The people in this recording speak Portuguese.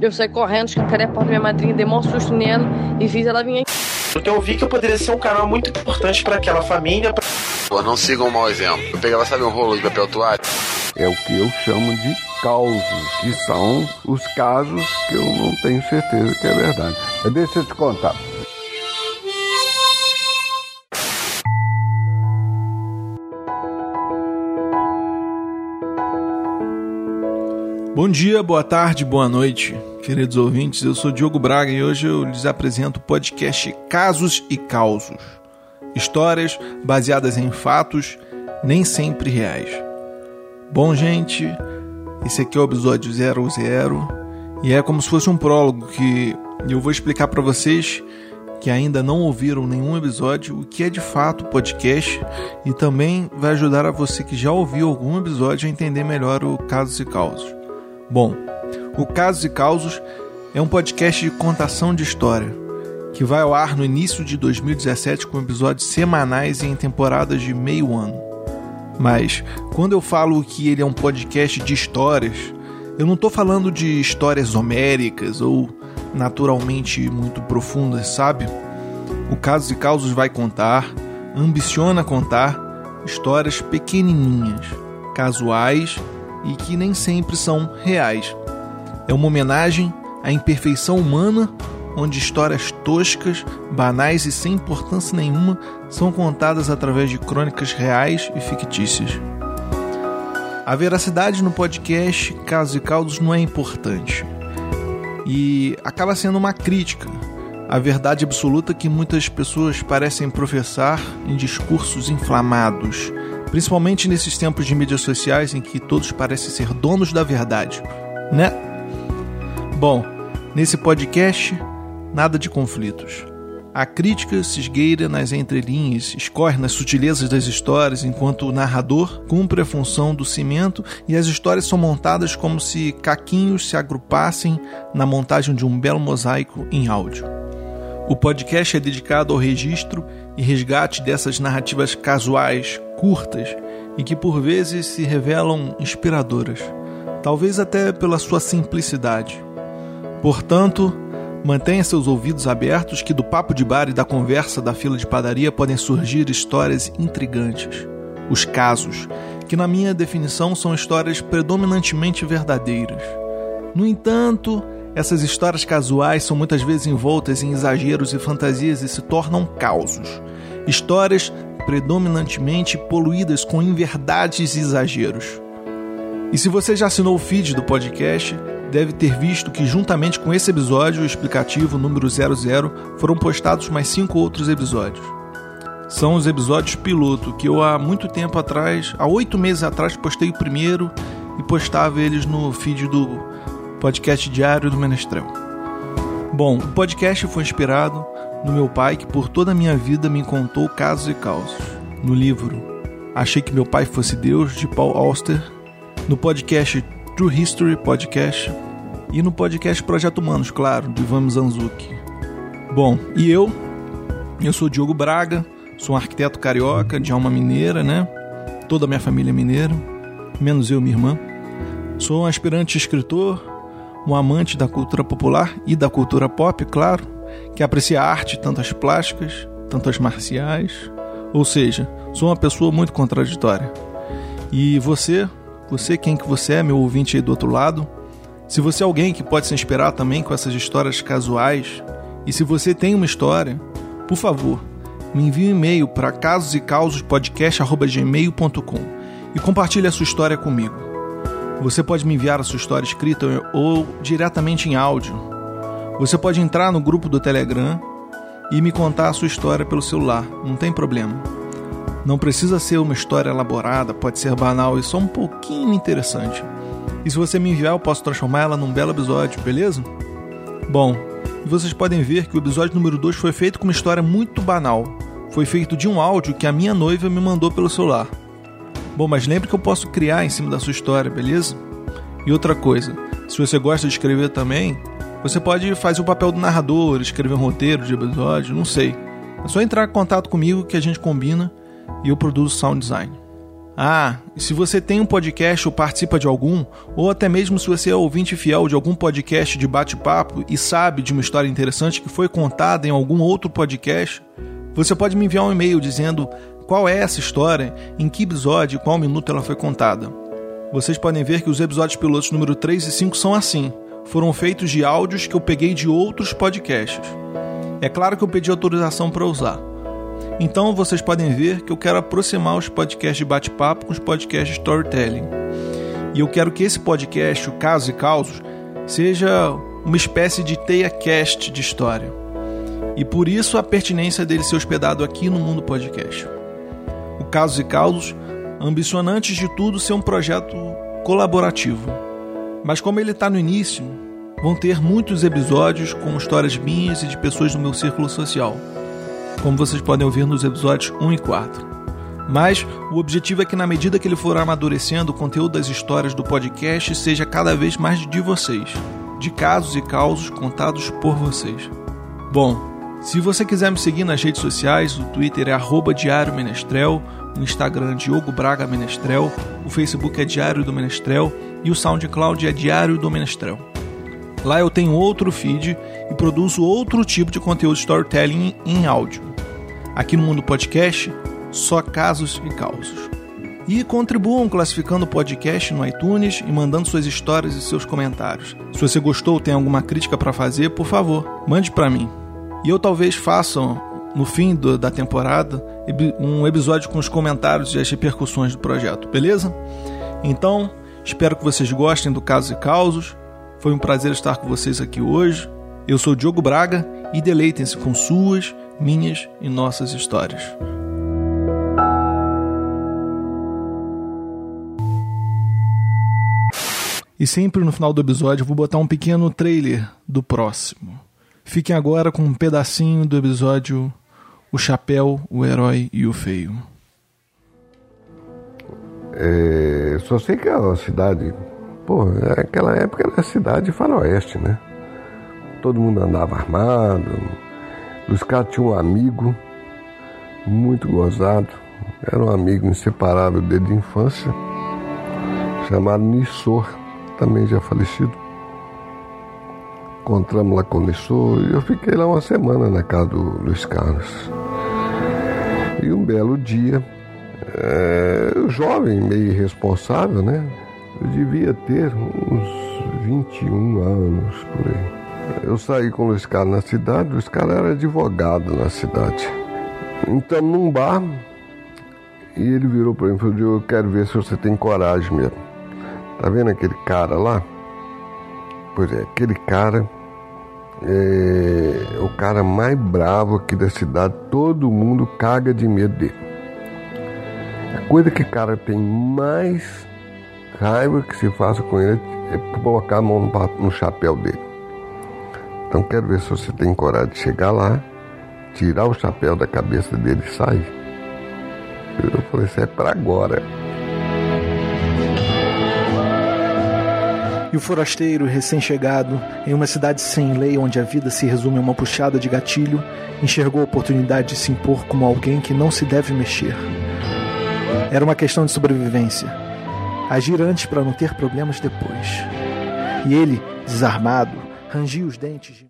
Eu saí correndo, escancarei a porta da minha madrinha, dei um susto nela e fiz ela vir aqui. Porque eu vi que eu poderia ser um canal muito importante para aquela família. Pra... Pô, não sigam um mau exemplo. Eu pegava, sabe, um rolo de papel toalha? É o que eu chamo de causos, que são os casos que eu não tenho certeza que é verdade. Deixa eu te contar. Bom dia, boa tarde, boa noite, queridos ouvintes. Eu sou Diogo Braga e hoje eu lhes apresento o podcast Casos e Causos. Histórias baseadas em fatos, nem sempre reais. Bom, gente, esse aqui é o episódio 00 e é como se fosse um prólogo que eu vou explicar para vocês que ainda não ouviram nenhum episódio, o que é de fato podcast e também vai ajudar a você que já ouviu algum episódio a entender melhor o Casos e Causos. Bom, o Casos e Causos é um podcast de contação de história que vai ao ar no início de 2017 com episódios semanais e em temporadas de meio ano. Mas quando eu falo que ele é um podcast de histórias, eu não estou falando de histórias homéricas ou naturalmente muito profundas, sabe? O Casos e Causos vai contar, ambiciona contar histórias pequenininhas, casuais e que nem sempre são reais. É uma homenagem à imperfeição humana, onde histórias toscas, banais e sem importância nenhuma são contadas através de crônicas reais e fictícias. A veracidade no podcast Casos e Causos não é importante e acaba sendo uma crítica à verdade absoluta que muitas pessoas parecem professar em discursos inflamados principalmente nesses tempos de mídias sociais em que todos parecem ser donos da verdade, né? Bom, nesse podcast, nada de conflitos. A crítica se esgueira nas entrelinhas, escorre nas sutilezas das histórias, enquanto o narrador cumpre a função do cimento e as histórias são montadas como se caquinhos se agrupassem na montagem de um belo mosaico em áudio. O podcast é dedicado ao registro e resgate dessas narrativas casuais, curtas e que por vezes se revelam inspiradoras, talvez até pela sua simplicidade. Portanto, mantenha seus ouvidos abertos que do papo de bar e da conversa da fila de padaria podem surgir histórias intrigantes. Os casos, que na minha definição são histórias predominantemente verdadeiras. No entanto, essas histórias casuais são muitas vezes envoltas em exageros e fantasias e se tornam causos. Histórias predominantemente poluídas com inverdades e exageros. E se você já assinou o feed do podcast, deve ter visto que, juntamente com esse episódio explicativo número 00, foram postados mais cinco outros episódios. São os episódios piloto que eu há muito tempo atrás, há oito meses atrás, postei o primeiro e postava eles no feed do podcast diário do Menestrel. Bom, o podcast foi inspirado no meu pai que por toda a minha vida me contou casos e causos. No livro Achei que meu pai fosse Deus de Paul Auster, no podcast True History Podcast e no podcast Projeto Humanos, claro, do Ivan Zanzuki. Bom, e eu? Eu sou Diogo Braga, sou um arquiteto carioca de alma mineira, né? Toda a minha família é mineira, menos eu e minha irmã. Sou um aspirante escritor, um amante da cultura popular e da cultura pop, claro, que aprecia arte, tanto as plásticas, tanto as marciais. Ou seja, sou uma pessoa muito contraditória. E você, você quem que você é, meu ouvinte aí do outro lado, se você é alguém que pode se inspirar também com essas histórias casuais, e se você tem uma história, por favor, me envie um e-mail para casosecausospodcast.gmail.com e compartilhe a sua história comigo. Você pode me enviar a sua história escrita ou diretamente em áudio. Você pode entrar no grupo do Telegram e me contar a sua história pelo celular, não tem problema. Não precisa ser uma história elaborada, pode ser banal e só um pouquinho interessante. E se você me enviar, eu posso transformar ela num belo episódio, beleza? Bom, vocês podem ver que o episódio número 2 foi feito com uma história muito banal. Foi feito de um áudio que a minha noiva me mandou pelo celular. Bom, mas lembre que eu posso criar em cima da sua história, beleza? E outra coisa, se você gosta de escrever também, você pode fazer o papel do narrador, escrever um roteiro de episódio, não sei. É só entrar em contato comigo que a gente combina e eu produzo sound design. Ah, e se você tem um podcast ou participa de algum, ou até mesmo se você é ouvinte fiel de algum podcast de bate-papo e sabe de uma história interessante que foi contada em algum outro podcast, você pode me enviar um e-mail dizendo qual é essa história, em que episódio e qual minuto ela foi contada. Vocês podem ver que os episódios pilotos número 3 e 5 são assim. Foram feitos de áudios que eu peguei de outros podcasts. É claro que eu pedi autorização para usar. Então vocês podem ver que eu quero aproximar os podcasts de bate-papo com os podcasts de storytelling. E eu quero que esse podcast, o Casos e Causos, seja uma espécie de teia cast de história. E por isso a pertinência dele ser hospedado aqui no Mundo Podcast. Casos e Causos ambiciona antes de tudo ser um projeto colaborativo. Mas como ele está no início, vão ter muitos episódios com histórias minhas e de pessoas do meu círculo social como vocês podem ouvir nos episódios 1 e 4. Mas o objetivo é que, na medida que ele for amadurecendo, o conteúdo das histórias do podcast seja cada vez mais de vocês, de casos e causos contados por vocês. Bom, se você quiser me seguir nas redes sociais, o Twitter é Diário Menestrel, o Instagram é Diogo Braga Menestrel, o Facebook é Diário do Menestrel e o SoundCloud é Diário do Menestrel. Lá eu tenho outro feed e produzo outro tipo de conteúdo storytelling em áudio. Aqui no Mundo Podcast, só casos e causos. E contribuam classificando o podcast no iTunes e mandando suas histórias e seus comentários. Se você gostou ou tem alguma crítica para fazer, por favor, mande para mim. E eu talvez faça, no fim do, da temporada, um episódio com os comentários e as repercussões do projeto, beleza? Então, espero que vocês gostem do Casos e Causos. Foi um prazer estar com vocês aqui hoje. Eu sou Diogo Braga e deleitem-se com suas, minhas e nossas histórias. E sempre no final do episódio eu vou botar um pequeno trailer do próximo. Fiquem agora com um pedacinho do episódio O Chapéu, o Herói e o Feio. É, só sei que é uma cidade Pô, aquela época era cidade faroeste, né? Todo mundo andava armado. Os caras tinham um amigo muito gozado. Era um amigo inseparável desde a infância, chamado Nissor, também já falecido. Encontramos lá com o Nissor e eu fiquei lá uma semana na casa do Luiz Carlos. E um belo dia, é, jovem, meio irresponsável, né? Eu devia ter uns 21 anos por aí. Eu saí com o Luiz Carlos na cidade, o Luiz Carlos era advogado na cidade. Então, num bar, e ele virou para mim e falou: Eu quero ver se você tem coragem mesmo. Tá vendo aquele cara lá? Pois é, aquele cara é o cara mais bravo aqui da cidade, todo mundo caga de medo dele. A coisa que o cara tem mais raiva que se faça com ele é colocar a mão no, no chapéu dele. Então quero ver se você tem coragem de chegar lá, tirar o chapéu da cabeça dele e sair. Eu falei, isso é para agora. E o forasteiro recém-chegado, em uma cidade sem lei onde a vida se resume a uma puxada de gatilho, enxergou a oportunidade de se impor como alguém que não se deve mexer. Era uma questão de sobrevivência agir antes para não ter problemas depois. E ele, desarmado, rangia os dentes.